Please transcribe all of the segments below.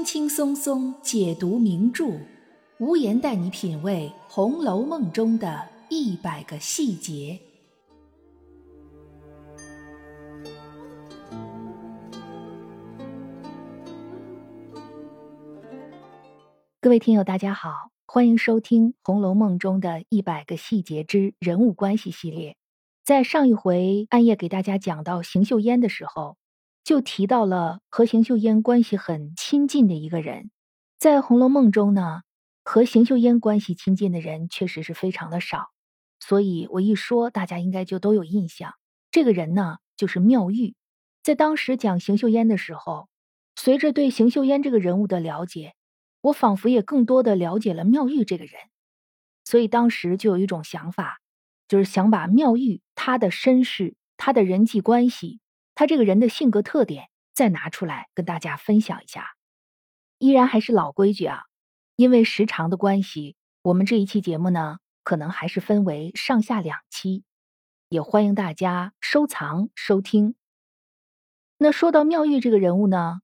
轻轻松松解读名著，无言带你品味《红楼梦》中的一百个细节。各位听友，大家好，欢迎收听《红楼梦》中的一百个细节之人物关系系列。在上一回，暗夜给大家讲到邢岫烟的时候。就提到了和邢岫烟关系很亲近的一个人，在《红楼梦》中呢，和邢岫烟关系亲近的人确实是非常的少，所以我一说，大家应该就都有印象。这个人呢，就是妙玉。在当时讲邢岫烟的时候，随着对邢岫烟这个人物的了解，我仿佛也更多的了解了妙玉这个人，所以当时就有一种想法，就是想把妙玉她的身世、她的人际关系。他这个人的性格特点，再拿出来跟大家分享一下。依然还是老规矩啊，因为时长的关系，我们这一期节目呢，可能还是分为上下两期，也欢迎大家收藏收听。那说到妙玉这个人物呢，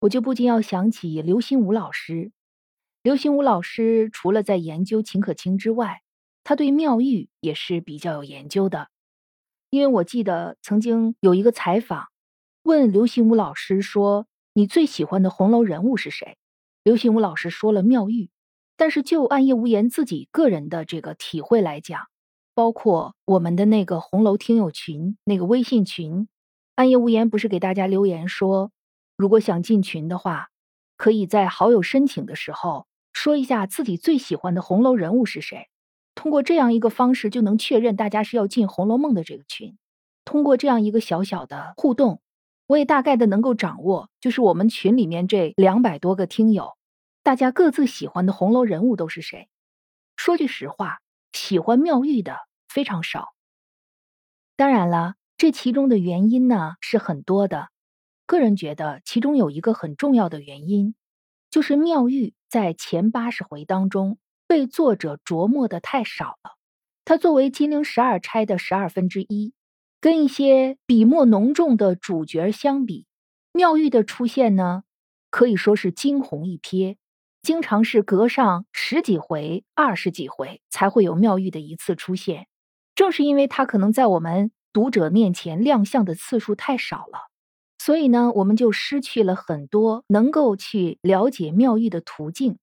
我就不禁要想起刘心武老师。刘心武老师除了在研究秦可卿之外，他对妙玉也是比较有研究的。因为我记得曾经有一个采访，问刘心武老师说：“你最喜欢的红楼人物是谁？”刘心武老师说了妙玉。但是就暗夜无言自己个人的这个体会来讲，包括我们的那个红楼听友群那个微信群，暗夜无言不是给大家留言说，如果想进群的话，可以在好友申请的时候说一下自己最喜欢的红楼人物是谁。通过这样一个方式，就能确认大家是要进《红楼梦》的这个群。通过这样一个小小的互动，我也大概的能够掌握，就是我们群里面这两百多个听友，大家各自喜欢的红楼人物都是谁。说句实话，喜欢妙玉的非常少。当然了，这其中的原因呢是很多的。个人觉得，其中有一个很重要的原因，就是妙玉在前八十回当中。被作者琢磨的太少了。他作为金陵十二钗的十二分之一，跟一些笔墨浓重的主角相比，妙玉的出现呢，可以说是惊鸿一瞥，经常是隔上十几回、二十几回才会有妙玉的一次出现。正是因为他可能在我们读者面前亮相的次数太少了，所以呢，我们就失去了很多能够去了解妙玉的途径。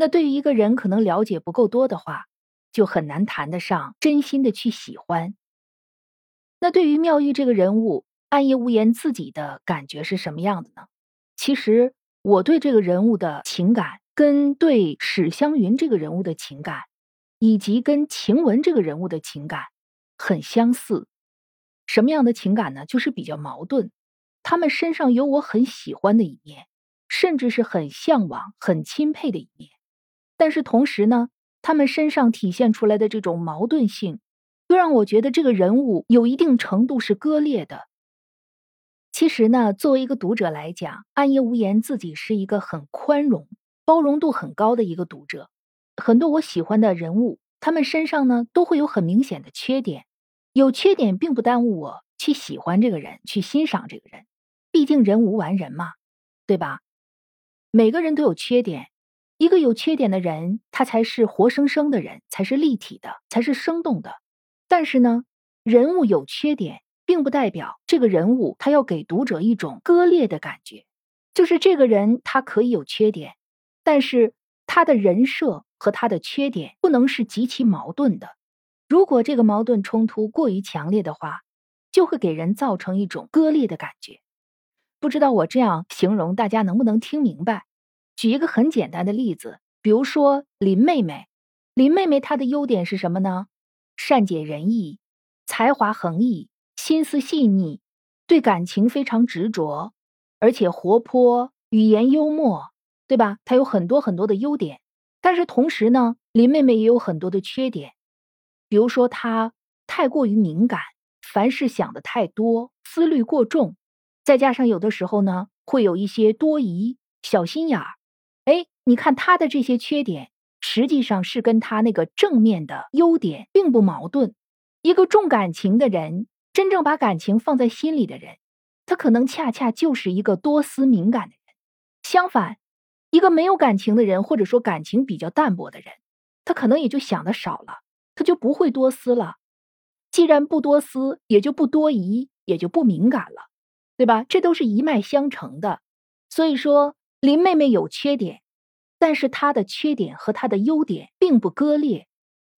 那对于一个人可能了解不够多的话，就很难谈得上真心的去喜欢。那对于妙玉这个人物，暗夜无言自己的感觉是什么样的呢？其实我对这个人物的情感，跟对史湘云这个人物的情感，以及跟晴雯这个人物的情感很相似。什么样的情感呢？就是比较矛盾。他们身上有我很喜欢的一面，甚至是很向往、很钦佩的一面。但是同时呢，他们身上体现出来的这种矛盾性，又让我觉得这个人物有一定程度是割裂的。其实呢，作为一个读者来讲，暗夜无言自己是一个很宽容、包容度很高的一个读者。很多我喜欢的人物，他们身上呢都会有很明显的缺点。有缺点并不耽误我去喜欢这个人，去欣赏这个人。毕竟人无完人嘛，对吧？每个人都有缺点。一个有缺点的人，他才是活生生的人，才是立体的，才是生动的。但是呢，人物有缺点，并不代表这个人物他要给读者一种割裂的感觉。就是这个人他可以有缺点，但是他的人设和他的缺点不能是极其矛盾的。如果这个矛盾冲突过于强烈的话，就会给人造成一种割裂的感觉。不知道我这样形容，大家能不能听明白？举一个很简单的例子，比如说林妹妹。林妹妹她的优点是什么呢？善解人意，才华横溢，心思细腻，对感情非常执着，而且活泼，语言幽默，对吧？她有很多很多的优点。但是同时呢，林妹妹也有很多的缺点，比如说她太过于敏感，凡事想的太多，思虑过重，再加上有的时候呢，会有一些多疑、小心眼儿。你看他的这些缺点，实际上是跟他那个正面的优点并不矛盾。一个重感情的人，真正把感情放在心里的人，他可能恰恰就是一个多思敏感的人。相反，一个没有感情的人，或者说感情比较淡薄的人，他可能也就想的少了，他就不会多思了。既然不多思，也就不多疑，也就不敏感了，对吧？这都是一脉相承的。所以说，林妹妹有缺点，但是她的缺点和她的优点并不割裂，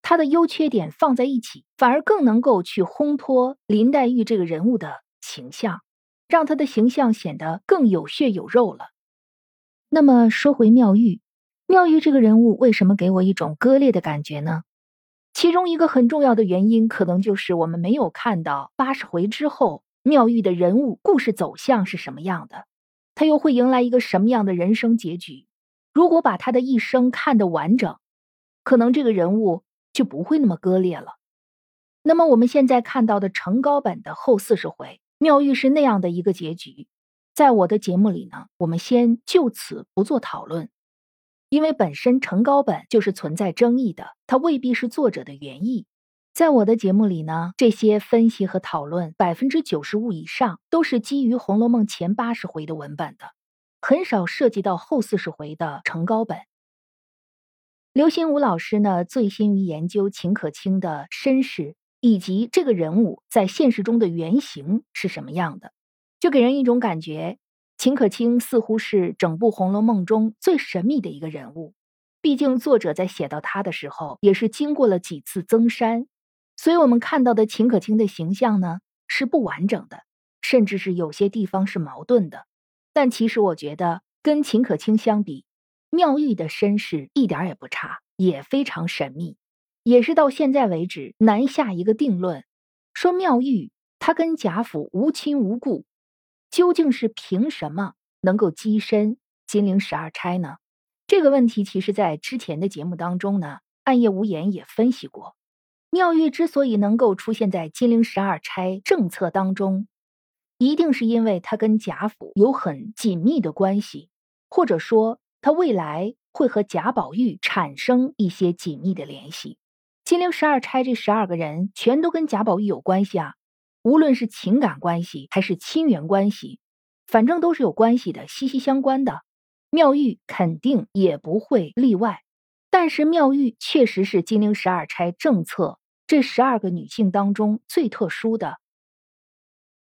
她的优缺点放在一起，反而更能够去烘托林黛玉这个人物的形象，让她的形象显得更有血有肉了。那么说回妙玉，妙玉这个人物为什么给我一种割裂的感觉呢？其中一个很重要的原因，可能就是我们没有看到八十回之后妙玉的人物故事走向是什么样的，他又会迎来一个什么样的人生结局。如果把他的一生看得完整，可能这个人物就不会那么割裂了。那么我们现在看到的成高本的后四十回，妙玉是那样的一个结局，在我的节目里呢，我们先就此不做讨论。因为本身成高本就是存在争议的，它未必是作者的原意。在我的节目里呢，这些分析和讨论百分之九十五以上都是基于《红楼梦》前八十回的文本的，很少涉及到后四十回的成高本。刘心武老师呢，醉心于研究秦可卿的身世以及这个人物在现实中的原型是什么样的，就给人一种感觉。秦可卿似乎是整部《红楼梦》中最神秘的一个人物，毕竟作者在写到他的时候，也是经过了几次增删，所以我们看到的秦可卿的形象呢是不完整的，甚至是有些地方是矛盾的。但其实我觉得，跟秦可卿相比，妙玉的身世一点也不差，也非常神秘，也是到现在为止难下一个定论，说妙玉她跟贾府无亲无故。究竟是凭什么能够跻身金陵十二钗呢？这个问题其实，在之前的节目当中呢，暗夜无言也分析过。妙玉之所以能够出现在金陵十二钗政策当中，一定是因为他跟贾府有很紧密的关系，或者说他未来会和贾宝玉产生一些紧密的联系。金陵十二钗这十二个人全都跟贾宝玉有关系啊。无论是情感关系还是亲缘关系，反正都是有关系的，息息相关的。妙玉肯定也不会例外。但是妙玉确实是金陵十二钗政策这十二个女性当中最特殊的。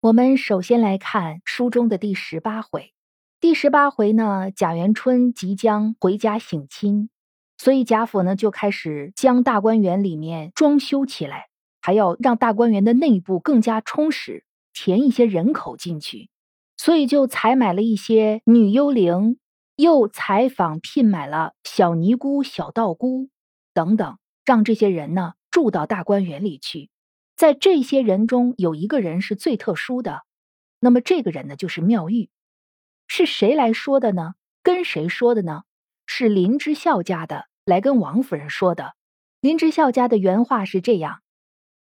我们首先来看书中的第十八回。第十八回呢，贾元春即将回家省亲，所以贾府呢就开始将大观园里面装修起来。还要让大观园的内部更加充实，填一些人口进去，所以就采买了一些女幽灵，又采访聘买了小尼姑、小道姑等等，让这些人呢住到大观园里去。在这些人中，有一个人是最特殊的，那么这个人呢就是妙玉。是谁来说的呢？跟谁说的呢？是林之孝家的来跟王夫人说的。林之孝家的原话是这样。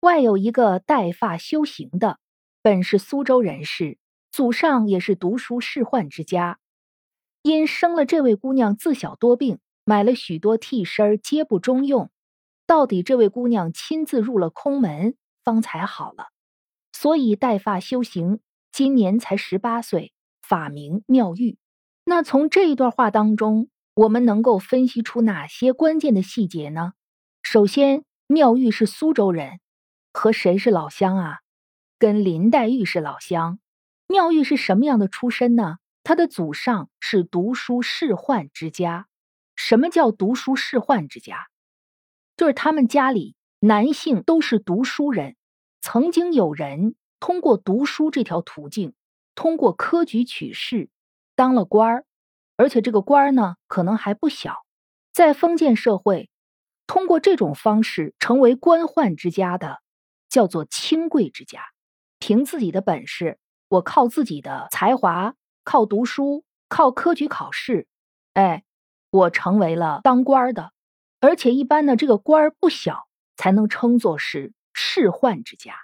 外有一个带发修行的，本是苏州人士，祖上也是读书仕宦之家。因生了这位姑娘自小多病，买了许多替身皆不中用，到底这位姑娘亲自入了空门，方才好了。所以带发修行，今年才十八岁，法名妙玉。那从这一段话当中，我们能够分析出哪些关键的细节呢？首先，妙玉是苏州人。和谁是老乡啊？跟林黛玉是老乡。妙玉是什么样的出身呢？她的祖上是读书仕宦之家。什么叫读书仕宦之家？就是他们家里男性都是读书人，曾经有人通过读书这条途径，通过科举取士当了官儿，而且这个官儿呢可能还不小。在封建社会，通过这种方式成为官宦之家的。叫做清贵之家，凭自己的本事，我靠自己的才华，靠读书，靠科举考试，哎，我成为了当官的，而且一般呢，这个官儿不小，才能称作是仕宦之家。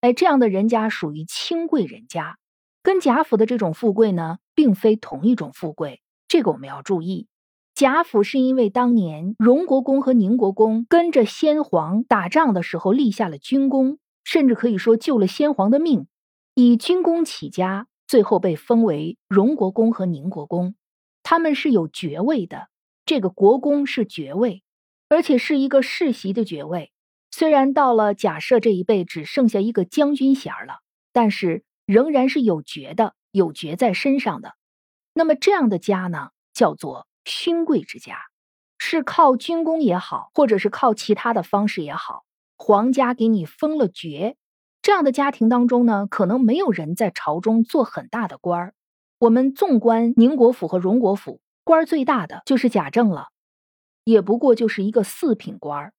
哎，这样的人家属于清贵人家，跟贾府的这种富贵呢，并非同一种富贵，这个我们要注意。贾府是因为当年荣国公和宁国公跟着先皇打仗的时候立下了军功，甚至可以说救了先皇的命，以军功起家，最后被封为荣国公和宁国公。他们是有爵位的，这个国公是爵位，而且是一个世袭的爵位。虽然到了贾赦这一辈只剩下一个将军衔了，但是仍然是有爵的，有爵在身上的。那么这样的家呢，叫做勋贵之家，是靠军功也好，或者是靠其他的方式也好，皇家给你封了爵。这样的家庭当中呢，可能没有人在朝中做很大的官儿。我们纵观宁国府和荣国府，官儿最大的就是贾政了，也不过就是一个四品官儿。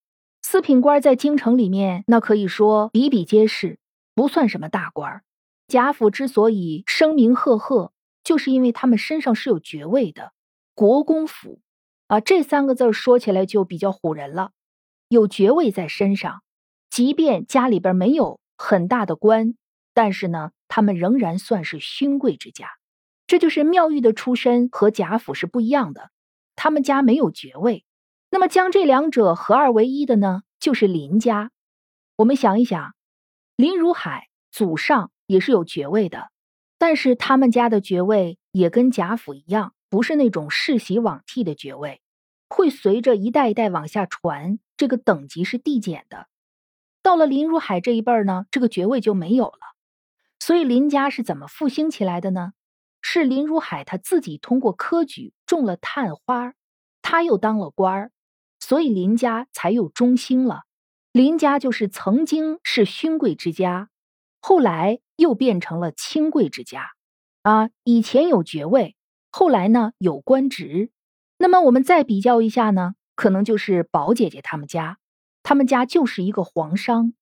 四品官在京城里面，那可以说比比皆是，不算什么大官儿。贾府之所以声名赫赫，就是因为他们身上是有爵位的。国公府啊，这三个字说起来就比较唬人了。有爵位在身上，即便家里边没有很大的官，但是呢，他们仍然算是勋贵之家。这就是妙玉的出身和贾府是不一样的，他们家没有爵位。那么将这两者合二为一的呢，就是林家。我们想一想，林如海祖上也是有爵位的，但是他们家的爵位也跟贾府一样，不是那种世袭罔替的爵位，会随着一代一代往下传，这个等级是递减的。到了林如海这一辈儿呢，这个爵位就没有了。所以林家是怎么复兴起来的呢？是林如海他自己通过科举中了探花，他又当了官儿。所以林家才有中兴了。林家就是曾经是勋贵之家，后来又变成了清贵之家。啊，以前有爵位，后来呢有官职。那么我们再比较一下呢，可能就是宝姐姐他们家，他们家就是一个皇商。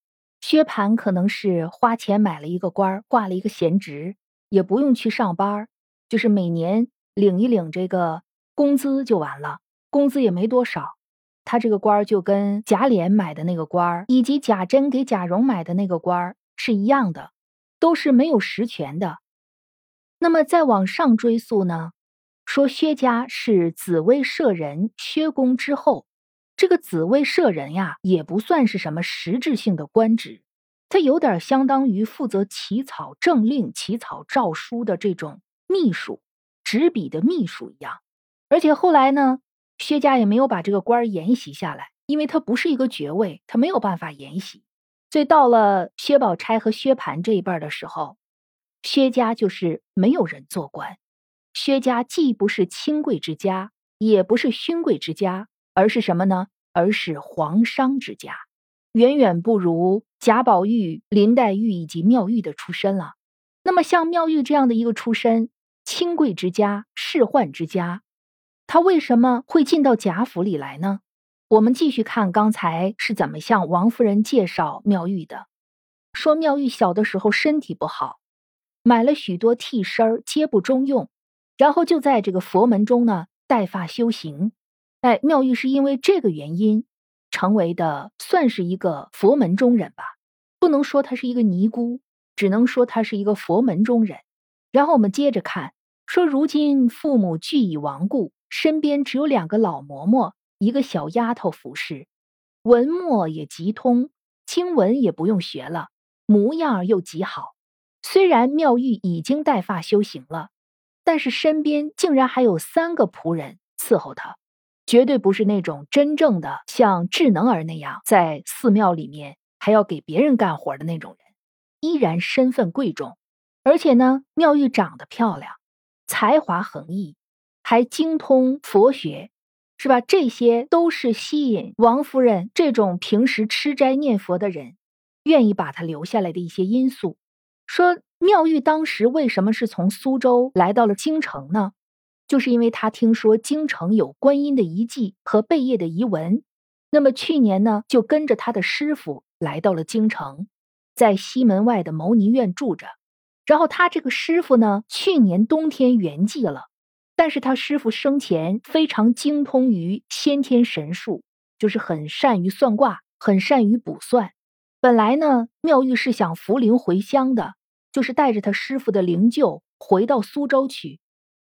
薛蟠可能是花钱买了一个官，挂了一个闲职，也不用去上班，就是每年领一领这个工资就完了，工资也没多少。他这个官儿就跟贾琏买的那个官儿，以及贾珍给贾蓉买的那个官儿是一样的，都是没有实权的。那么再往上追溯呢，说薛家是紫薇舍人薛公之后，这个紫薇舍人呀，也不算是什么实质性的官职，他有点相当于负责起草政令、起草诏书的这种秘书、执笔的秘书一样。而且后来呢。薛家也没有把这个官儿沿袭下来，因为他不是一个爵位，他没有办法沿袭。所以到了薛宝钗和薛蟠这一辈的时候，薛家就是没有人做官。薛家既不是亲贵之家，也不是勋贵之家，而是什么呢？而是皇商之家，远远不如贾宝玉、林黛玉以及妙玉的出身了。那么像妙玉这样的一个出身，清贵之家、仕宦之家。他为什么会进到贾府里来呢？我们继续看刚才是怎么向王夫人介绍妙玉的。说妙玉小的时候身体不好，买了许多替身儿，皆不中用，然后就在这个佛门中呢带发修行。哎，妙玉是因为这个原因成为的，算是一个佛门中人吧。不能说她是一个尼姑，只能说她是一个佛门中人。然后我们接着看，说如今父母俱已亡故。身边只有两个老嬷嬷，一个小丫头服侍，文墨也极通，经文也不用学了，模样又极好。虽然妙玉已经带发修行了，但是身边竟然还有三个仆人伺候她，绝对不是那种真正的像智能儿那样在寺庙里面还要给别人干活的那种人，依然身份贵重。而且呢，妙玉长得漂亮，才华横溢。还精通佛学，是吧？这些都是吸引王夫人这种平时吃斋念佛的人，愿意把她留下来的一些因素。说妙玉当时为什么是从苏州来到了京城呢？就是因为他听说京城有观音的遗迹和贝叶的遗文，那么去年呢，就跟着他的师傅来到了京城，在西门外的牟尼院住着。然后他这个师傅呢，去年冬天圆寂了。但是他师傅生前非常精通于先天神术，就是很善于算卦，很善于卜算。本来呢，妙玉是想扶灵回乡的，就是带着他师傅的灵柩回到苏州去。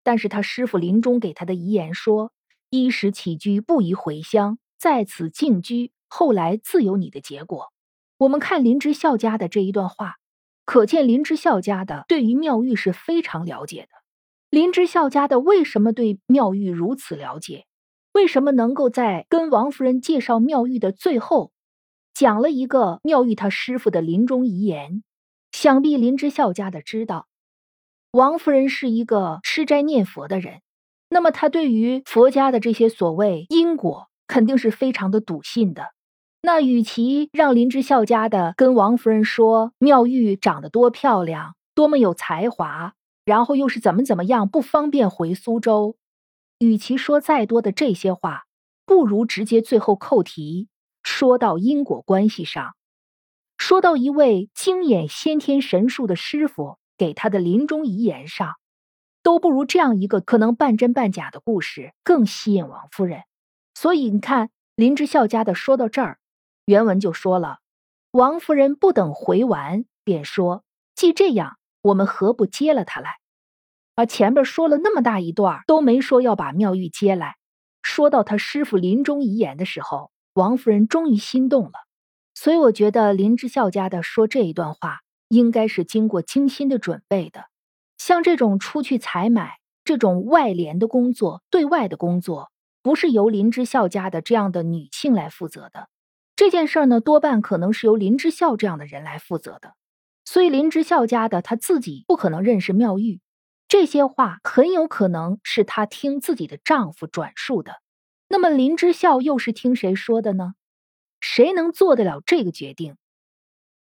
但是他师傅临终给他的遗言说：“衣食起居不宜回乡，在此静居，后来自有你的结果。”我们看林之孝家的这一段话，可见林之孝家的对于妙玉是非常了解的。林之孝家的为什么对妙玉如此了解？为什么能够在跟王夫人介绍妙玉的最后，讲了一个妙玉他师傅的临终遗言？想必林之孝家的知道，王夫人是一个吃斋念佛的人，那么他对于佛家的这些所谓因果，肯定是非常的笃信的。那与其让林之孝家的跟王夫人说妙玉长得多漂亮，多么有才华，然后又是怎么怎么样不方便回苏州，与其说再多的这些话，不如直接最后扣题，说到因果关系上，说到一位精演先天神术的师傅给他的临终遗言上，都不如这样一个可能半真半假的故事更吸引王夫人。所以你看，林之孝家的说到这儿。原文就说了，王夫人不等回完，便说：“既这样，我们何不接了他来？”而前边说了那么大一段，都没说要把妙玉接来。说到他师傅临终遗言的时候，王夫人终于心动了。所以我觉得林之孝家的说这一段话，应该是经过精心的准备的。像这种出去采买、这种外联的工作、对外的工作，不是由林之孝家的这样的女性来负责的。这件事儿呢，多半可能是由林之孝这样的人来负责的，所以林之孝家的他自己不可能认识妙玉，这些话很有可能是他听自己的丈夫转述的。那么林之孝又是听谁说的呢？谁能做得了这个决定？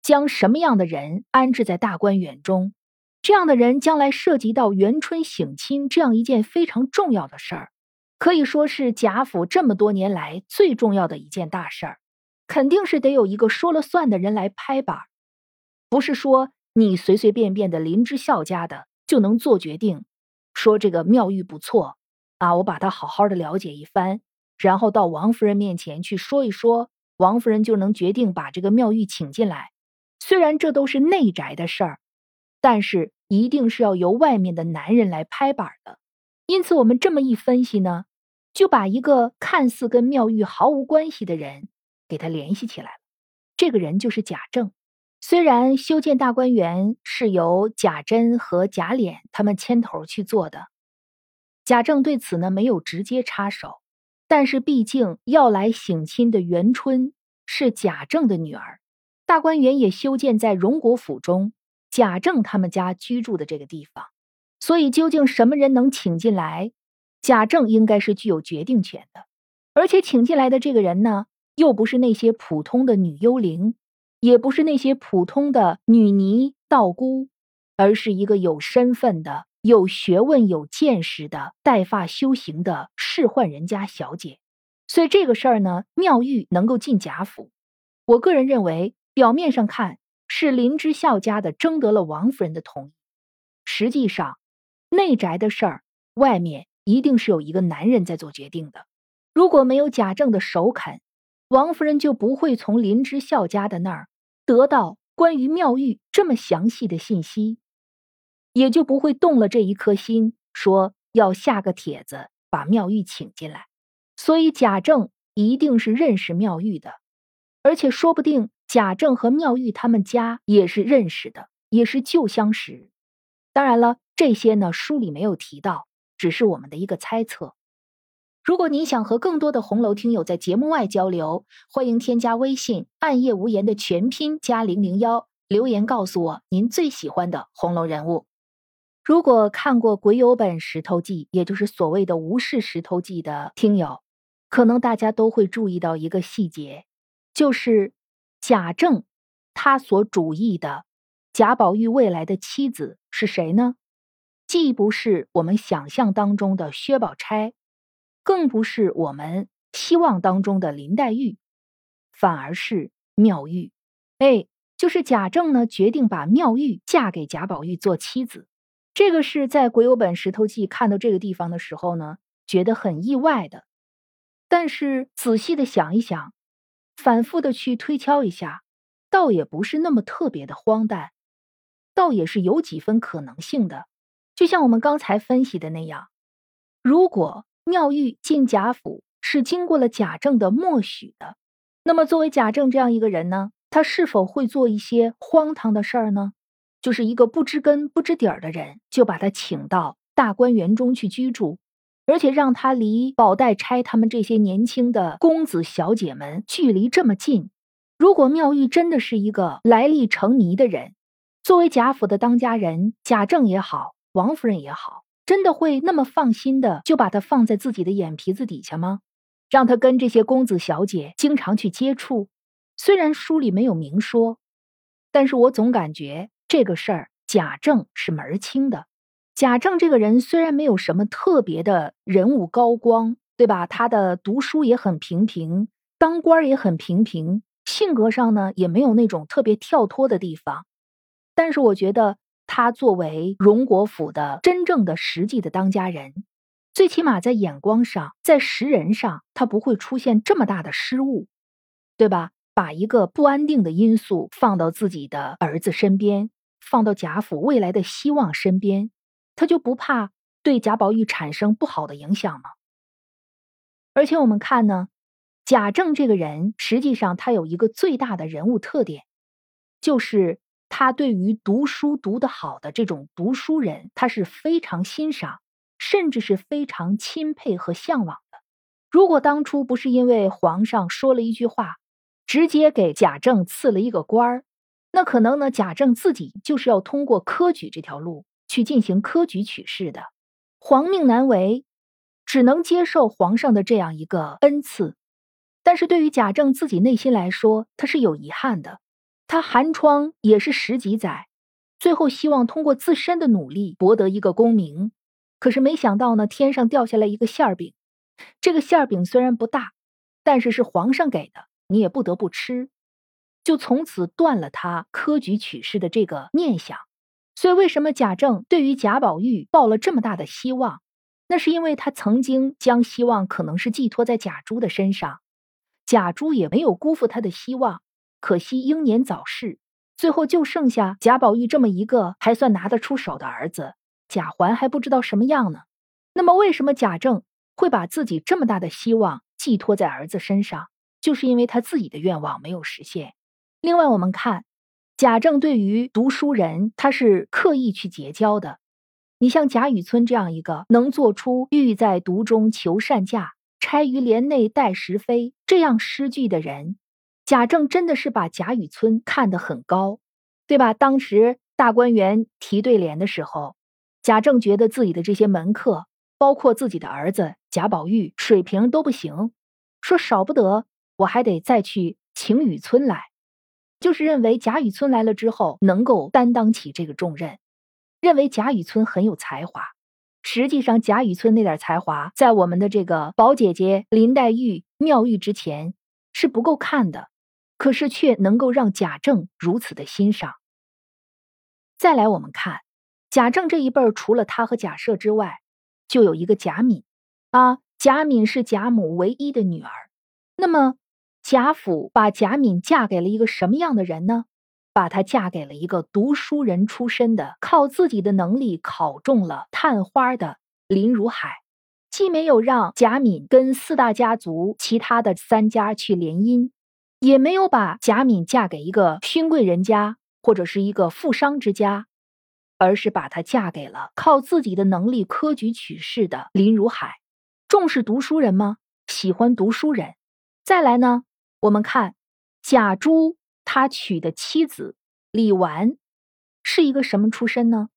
将什么样的人安置在大观园中？这样的人将来涉及到元春省亲这样一件非常重要的事儿，可以说是贾府这么多年来最重要的一件大事儿。肯定是得有一个说了算的人来拍板，不是说你随随便便的林之孝家的就能做决定。说这个妙玉不错啊，我把他好好的了解一番，然后到王夫人面前去说一说，王夫人就能决定把这个妙玉请进来。虽然这都是内宅的事儿，但是一定是要由外面的男人来拍板的。因此，我们这么一分析呢，就把一个看似跟妙玉毫无关系的人。给他联系起来了，这个人就是贾政。虽然修建大观园是由贾珍和贾琏他们牵头去做的，贾政对此呢没有直接插手，但是毕竟要来省亲的元春是贾政的女儿，大观园也修建在荣国府中，贾政他们家居住的这个地方，所以究竟什么人能请进来，贾政应该是具有决定权的，而且请进来的这个人呢。又不是那些普通的女幽灵，也不是那些普通的女尼道姑，而是一个有身份的、有学问、有见识的带发修行的仕宦人家小姐。所以这个事儿呢，妙玉能够进贾府，我个人认为，表面上看是林之孝家的征得了王夫人的同意，实际上内宅的事儿，外面一定是有一个男人在做决定的。如果没有贾政的首肯，王夫人就不会从林之孝家的那儿得到关于妙玉这么详细的信息，也就不会动了这一颗心，说要下个帖子把妙玉请进来。所以贾政一定是认识妙玉的，而且说不定贾政和妙玉他们家也是认识的，也是旧相识。当然了，这些呢书里没有提到，只是我们的一个猜测。如果您想和更多的红楼听友在节目外交流，欢迎添加微信“暗夜无言”的全拼加零零幺，留言告诉我您最喜欢的红楼人物。如果看过鬼友本《石头记》，也就是所谓的《吴氏石头记》的听友，可能大家都会注意到一个细节，就是贾政他所主意的贾宝玉未来的妻子是谁呢？既不是我们想象当中的薛宝钗。更不是我们希望当中的林黛玉，反而是妙玉。哎，就是贾政呢，决定把妙玉嫁给贾宝玉做妻子。这个是在《鬼友本石头记》看到这个地方的时候呢，觉得很意外的。但是仔细的想一想，反复的去推敲一下，倒也不是那么特别的荒诞，倒也是有几分可能性的。就像我们刚才分析的那样，如果。妙玉进贾府是经过了贾政的默许的，那么作为贾政这样一个人呢，他是否会做一些荒唐的事儿呢？就是一个不知根不知底儿的人，就把他请到大观园中去居住，而且让他离宝黛钗他们这些年轻的公子小姐们距离这么近。如果妙玉真的是一个来历成谜的人，作为贾府的当家人，贾政也好，王夫人也好，真的会那么放心的就把他放在自己的眼皮子底下吗？让他跟这些公子小姐经常去接触？虽然书里没有明说，但是我总感觉这个事儿贾政是门儿清的。贾政这个人虽然没有什么特别的人物高光，对吧？他的读书也很平平，当官也很平平，性格上呢也没有那种特别跳脱的地方。但是我觉得他作为荣国府的真正的实际的当家人，最起码在眼光上，在识人上，他不会出现这么大的失误，对吧？把一个不安定的因素放到自己的儿子身边，放到贾府未来的希望身边。他就不怕对贾宝玉产生不好的影响吗？而且我们看呢，贾政这个人实际上他有一个最大的人物特点，就是他对于读书读得好的这种读书人，他是非常欣赏，甚至是非常钦佩和向往的。如果当初不是因为皇上说了一句话，直接给贾政赐了一个官儿，那可能呢，贾政自己就是要通过科举这条路。去进行科举取士的，皇命难违，只能接受皇上的这样一个恩赐。但是对于贾政自己内心来说，他是有遗憾的。他寒窗也是十几载，最后希望通过自身的努力博得一个功名。可是没想到呢，天上掉下来一个馅儿饼。这个馅儿饼虽然不大，但是是皇上给的，你也不得不吃。就从此断了他科举取士的这个念想。所以，为什么贾政对于贾宝玉抱了这么大的希望？那是因为他曾经将希望可能是寄托在贾珠的身上，贾珠也没有辜负他的希望。可惜英年早逝，最后就剩下贾宝玉这么一个还算拿得出手的儿子，贾环还不知道什么样呢。那么，为什么贾政会把自己这么大的希望寄托在儿子身上？就是因为他自己的愿望没有实现。另外，我们看。贾政对于读书人，他是刻意去结交的。你像贾雨村这样一个能做出“欲在读中求善价，钗于帘内待时飞”这样诗句的人，贾政真的是把贾雨村看得很高，对吧？当时大观园提对联的时候，贾政觉得自己的这些门客，包括自己的儿子贾宝玉，水平都不行，说少不得我还得再去请雨村来。就是认为贾雨村来了之后能够担当起这个重任，认为贾雨村很有才华。实际上，贾雨村那点才华，在我们的这个宝姐姐林黛玉、妙玉之前是不够看的，可是却能够让贾政如此的欣赏。再来，我们看贾政这一辈儿，除了他和贾赦之外，就有一个贾敏啊。贾敏是贾母唯一的女儿，那么。贾府把贾敏嫁给了一个什么样的人呢？把她嫁给了一个读书人出身的，靠自己的能力考中了探花的林如海。既没有让贾敏跟四大家族其他的三家去联姻，也没有把贾敏嫁给一个勋贵人家或者是一个富商之家，而是把她嫁给了靠自己的能力科举取士的林如海。重视读书人吗？喜欢读书人。再来呢？我们看贾珠他娶的妻子李纨是一个什么出身呢？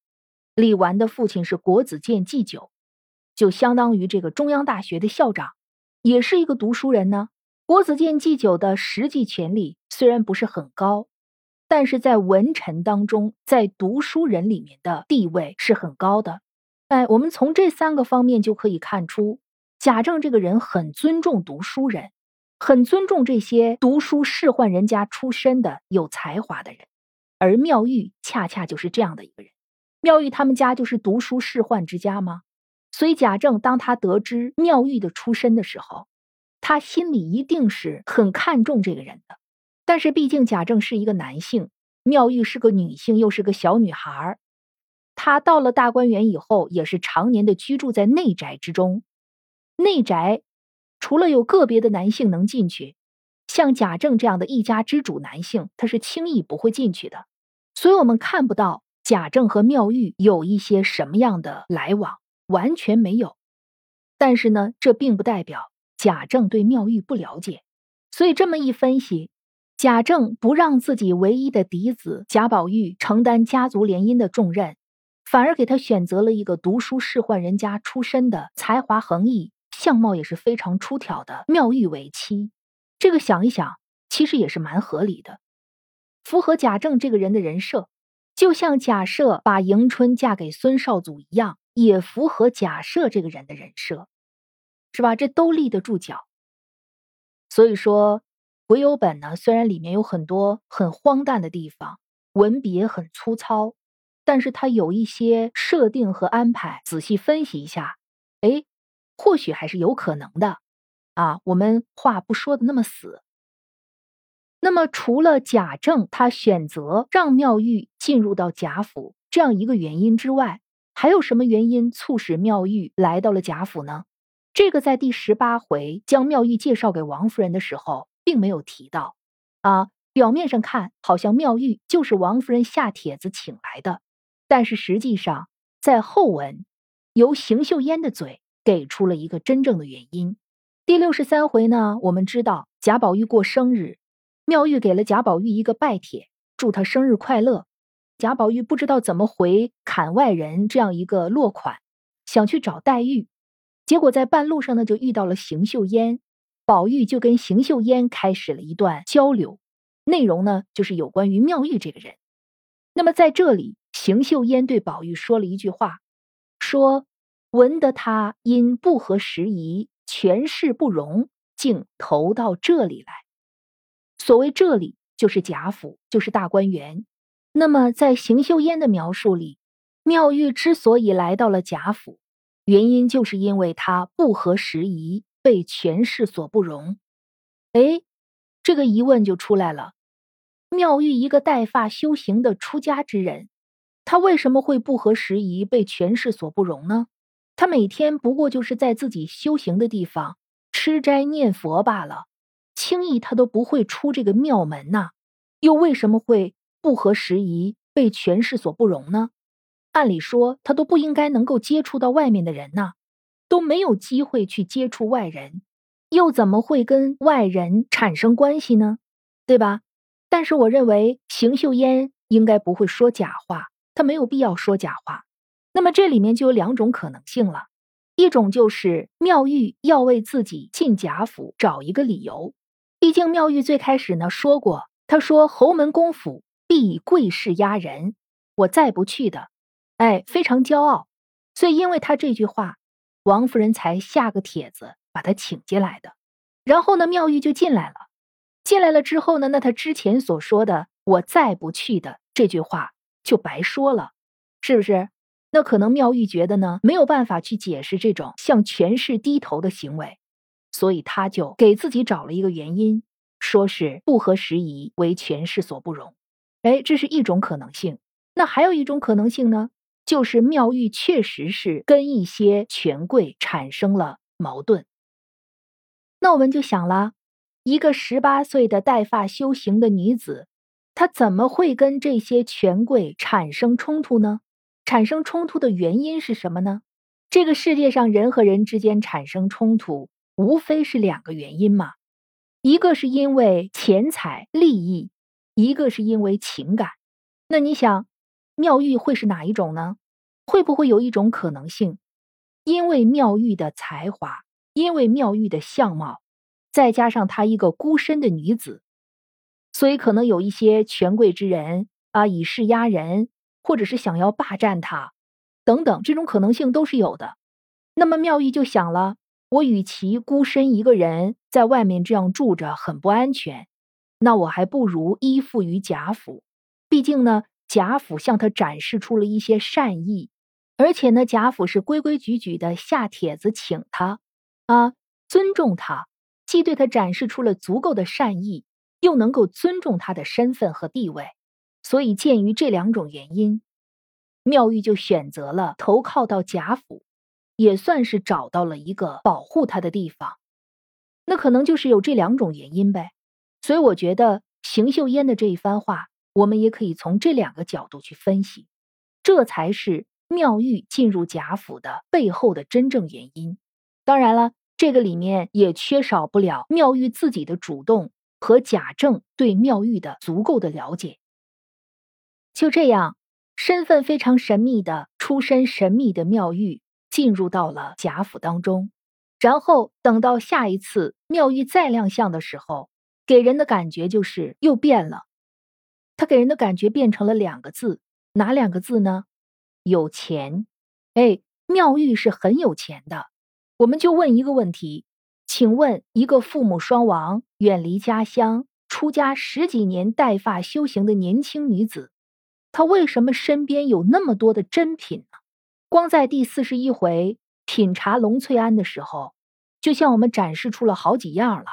李纨的父亲是国子监祭酒，就相当于这个中央大学的校长，也是一个读书人呢。国子监祭酒的实际权力虽然不是很高，但是在文臣当中，在读书人里面的地位是很高的。哎，我们从这三个方面就可以看出，贾政这个人很尊重读书人。很尊重这些读书仕宦人家出身的有才华的人，而妙玉恰恰就是这样的一个人。妙玉他们家就是读书仕宦之家吗？所以贾政当他得知妙玉的出身的时候，他心里一定是很看重这个人的。但是毕竟贾政是一个男性，妙玉是个女性，又是个小女孩儿。她到了大观园以后，也是常年的居住在内宅之中，内宅。除了有个别的男性能进去，像贾政这样的一家之主男性，他是轻易不会进去的。所以，我们看不到贾政和妙玉有一些什么样的来往，完全没有。但是呢，这并不代表贾政对妙玉不了解。所以这么一分析，贾政不让自己唯一的嫡子贾宝玉承担家族联姻的重任，反而给他选择了一个读书仕宦人家出身的、才华横溢、相貌也是非常出挑的妙玉为妻。这个想一想，其实也是蛮合理的，符合贾政这个人的人设。就像假设把迎春嫁给孙绍祖一样，也符合贾赦这个人的人设，是吧？这都立得住脚。所以说，癸酉本呢，虽然里面有很多很荒诞的地方，文笔也很粗糙，但是它有一些设定和安排，仔细分析一下，哎，或许还是有可能的啊。我们话不说的那么死。那么，除了贾政他选择让妙玉进入到贾府这样一个原因之外，还有什么原因促使妙玉来到了贾府呢？这个在第十八回将妙玉介绍给王夫人的时候，并没有提到。啊，表面上看好像妙玉就是王夫人下帖子请来的，但是实际上在后文由邢岫烟的嘴给出了一个真正的原因。第六十三回呢，我们知道贾宝玉过生日。妙玉给了贾宝玉一个拜帖，祝他生日快乐。贾宝玉不知道怎么回“砍外人”这样一个落款，想去找黛玉，结果在半路上呢就遇到了邢岫烟，宝玉就跟邢岫烟开始了一段交流，内容呢就是有关于妙玉这个人。那么在这里，邢岫烟对宝玉说了一句话，说：“闻得他因不合时宜，权势不容，竟投到这里来。”所谓这里就是贾府，就是大观园。那么在邢岫烟的描述里，妙玉之所以来到了贾府，原因就是因为他不合时宜，被权势所不容。哎，这个疑问就出来了：妙玉一个带发修行的出家之人，他为什么会不合时宜，被权势所不容呢？他每天不过就是在自己修行的地方吃斋念佛罢了。轻易他都不会出这个庙门呐，又为什么会不合时宜，被权势所不容呢？按理说他都不应该能够接触到外面的人呐，都没有机会去接触外人，又怎么会跟外人产生关系呢？对吧？但是我认为邢岫烟应该不会说假话，他没有必要说假话。那么这里面就有两种可能性了，一种就是妙玉要为自己进贾府找一个理由。毕竟妙玉最开始呢说过，他说侯门公府必以贵势压人，我再不去的，哎，非常骄傲。所以因为他这句话，王夫人才下个帖子把他请进来的。然后呢，妙玉就进来了。进来了之后呢，那他之前所说的“我再不去的”这句话就白说了，是不是？那可能妙玉觉得呢，没有办法去解释这种向权势低头的行为。所以他就给自己找了一个原因，说是不合时宜，为权势所不容。哎，这是一种可能性。那还有一种可能性呢，就是妙玉确实是跟一些权贵产生了矛盾。那我们就想了，一个十八岁的带发修行的女子，她怎么会跟这些权贵产生冲突呢？产生冲突的原因是什么呢？这个世界上人和人之间产生冲突。无非是两个原因嘛，一个是因为钱财利益，一个是因为情感。那你想，妙玉会是哪一种呢？会不会有一种可能性，因为妙玉的才华，因为妙玉的相貌，再加上她一个孤身的女子，所以可能有一些权贵之人啊，以势压人，或者是想要霸占她，等等，这种可能性都是有的。那么妙玉就想了。我与其孤身一个人在外面这样住着很不安全，那我还不如依附于贾府。毕竟呢，贾府向他展示出了一些善意，而且呢，贾府是规规矩矩的下帖子请他，啊，尊重他，既对他展示出了足够的善意，又能够尊重他的身份和地位。所以，鉴于这两种原因，妙玉就选择了投靠到贾府。也算是找到了一个保护他的地方，那可能就是有这两种原因呗。所以我觉得邢岫烟的这一番话，我们也可以从这两个角度去分析，这才是妙玉进入贾府的背后的真正原因。当然了，这个里面也缺少不了妙玉自己的主动和贾政对妙玉的足够的了解。就这样，身份非常神秘的、出身神秘的妙玉进入到了贾府当中。然后等到下一次妙玉再亮相的时候，给人的感觉就是又变了。他给人的感觉变成了两个字，哪两个字呢？有钱。哎，妙玉是很有钱的。我们就问一个问题，请问一个父母双亡、远离家乡、出家十几年带发修行的年轻女子，她为什么身边有那么多的珍品呢？光在第四十一回。品茶龙翠庵的时候，就向我们展示出了好几样了。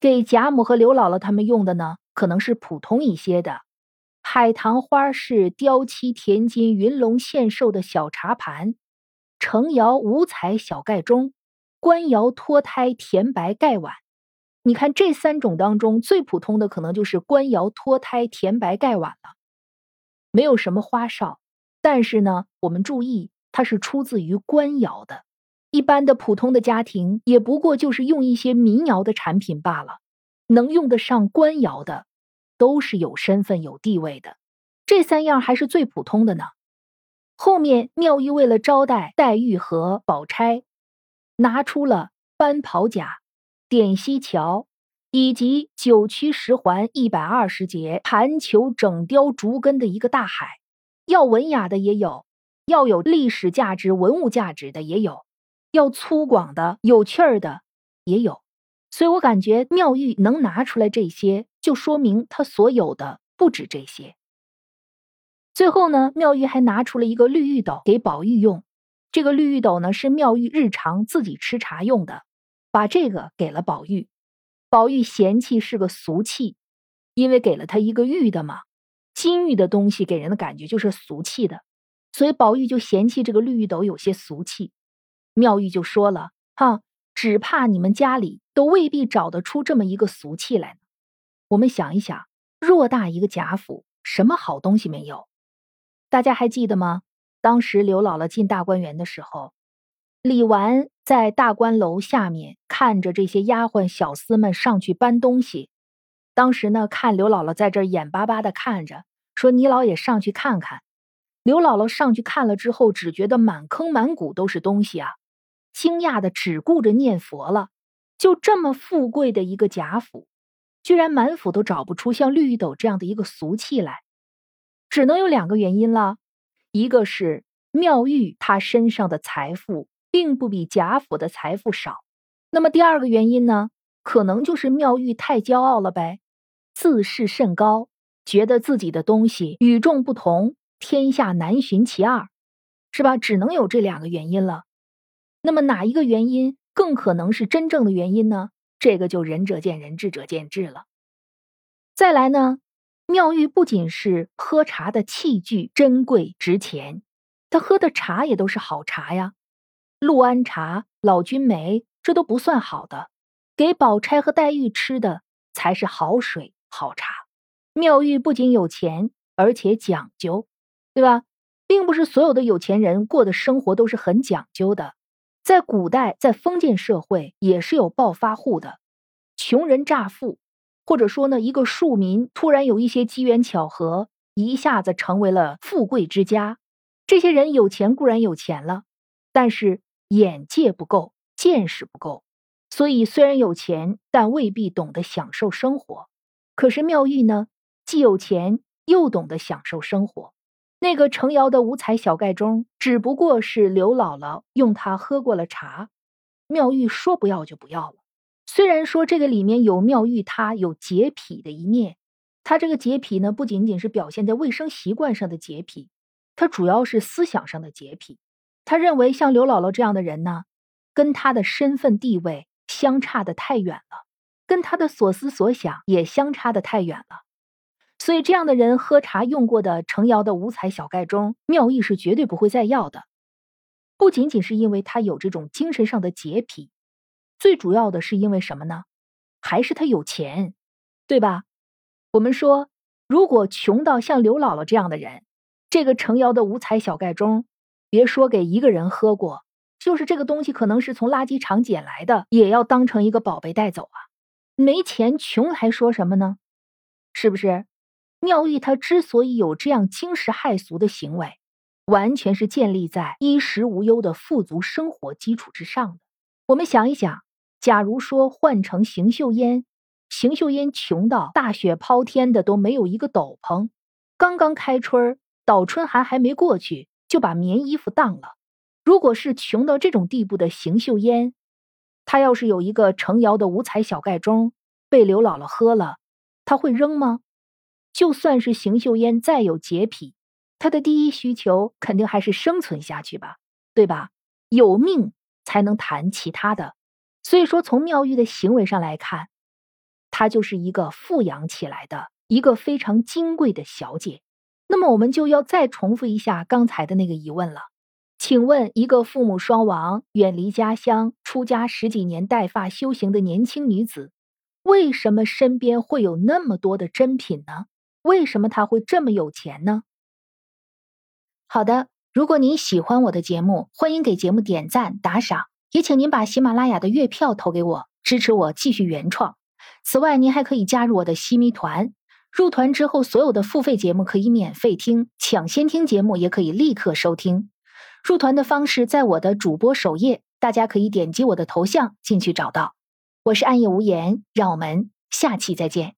给贾母和刘姥姥他们用的呢，可能是普通一些的，海棠花是雕漆填金云龙献寿的小茶盘，成窑五彩小盖钟，官窑脱胎甜白盖碗。你看这三种当中，最普通的可能就是官窑脱胎甜白盖碗了，没有什么花哨。但是呢，我们注意，它是出自于官窑的。一般的普通的家庭也不过就是用一些民窑的产品罢了，能用得上官窑的，都是有身份有地位的。这三样还是最普通的呢。后面妙玉为了招待黛玉和宝钗，拿出了斑袍甲、点西桥，以及九曲十环一百二十节盘球整雕竹根的一个大海。要文雅的也有，要有历史价值、文物价值的也有。要粗犷的、有趣儿的也有，所以我感觉妙玉能拿出来这些，就说明她所有的不止这些。最后呢，妙玉还拿出了一个绿玉斗给宝玉用，这个绿玉斗呢是妙玉日常自己吃茶用的，把这个给了宝玉。宝玉嫌弃是个俗气，因为给了他一个玉的嘛，金玉的东西给人的感觉就是俗气的，所以宝玉就嫌弃这个绿玉斗有些俗气。妙玉就说了：“哈，只怕你们家里都未必找得出这么一个俗气来呢。我们想一想，偌大一个贾府，什么好东西没有？大家还记得吗？当时刘姥姥进大观园的时候，李纨在大观楼下面看着这些丫鬟小厮们上去搬东西。当时呢，看刘姥姥在这眼巴巴的看着，说：‘你老也上去看看。’刘姥姥上去看了之后，只觉得满坑满谷都是东西啊。”惊讶的只顾着念佛了，就这么富贵的一个贾府，居然满府都找不出像绿玉斗这样的一个俗气来，只能有两个原因了，一个是妙玉她身上的财富并不比贾府的财富少，那么第二个原因呢，可能就是妙玉太骄傲了呗，自视甚高，觉得自己的东西与众不同，天下难寻其二，是吧？只能有这两个原因了。那么哪一个原因更可能是真正的原因呢？这个就仁者见仁，智者见智了。再来呢，妙玉不仅是喝茶的器具珍贵值钱，他喝的茶也都是好茶呀，陆安茶、老君梅，这都不算好的，给宝钗和黛玉吃的才是好水好茶。妙玉不仅有钱，而且讲究，对吧？并不是所有的有钱人过的生活都是很讲究的。在古代，在封建社会也是有暴发户的，穷人乍富，或者说呢，一个庶民突然有一些机缘巧合，一下子成为了富贵之家。这些人有钱固然有钱了，但是眼界不够，见识不够，所以虽然有钱，但未必懂得享受生活。可是妙玉呢，既有钱，又懂得享受生活。那个成窑的五彩小盖钟，只不过是刘姥姥用它喝过了茶，妙玉说不要就不要了。虽然说这个里面有妙玉她有洁癖的一面，她这个洁癖呢，不仅仅是表现在卫生习惯上的洁癖，她主要是思想上的洁癖。她认为像刘姥姥这样的人呢，跟她的身份地位相差的太远了，跟她的所思所想也相差的太远了。所以，这样的人喝茶用过的成窑的五彩小盖钟，妙玉是绝对不会再要的。不仅仅是因为他有这种精神上的洁癖，最主要的是因为什么呢？还是他有钱，对吧？我们说，如果穷到像刘姥姥这样的人，这个成窑的五彩小盖钟别说给一个人喝过，就是这个东西可能是从垃圾场捡来的，也要当成一个宝贝带走啊！没钱穷还说什么呢？是不是？妙玉她之所以有这样惊世骇俗的行为，完全是建立在衣食无忧的富足生活基础之上的。我们想一想，假如说换成邢岫烟，邢岫烟穷到大雪抛天的都没有一个斗篷，刚刚开春儿倒春寒还没过去，就把棉衣服当了。如果是穷到这种地步的邢岫烟，他要是有一个程窑的五彩小盖钟，被刘姥姥喝了。他会扔吗？就算是邢岫烟再有洁癖，他的第一需求肯定还是生存下去吧，对吧？有命才能谈其他的。所以说，从妙玉的行为上来看，她就是一个富养起来的一个非常金贵的小姐。那么，我们就要再重复一下刚才的那个疑问了：请问，一个父母双亡、远离家乡、出家十几年、带发修行的年轻女子？为什么身边会有那么多的珍品呢？为什么他会这么有钱呢？好的，如果您喜欢我的节目，欢迎给节目点赞打赏，也请您把喜马拉雅的月票投给我，支持我继续原创。此外，您还可以加入我的西咪团，入团之后，所有的付费节目可以免费听，抢先听节目也可以立刻收听。入团的方式在我的主播首页，大家可以点击我的头像进去找到。我是暗夜无言，让我们下期再见。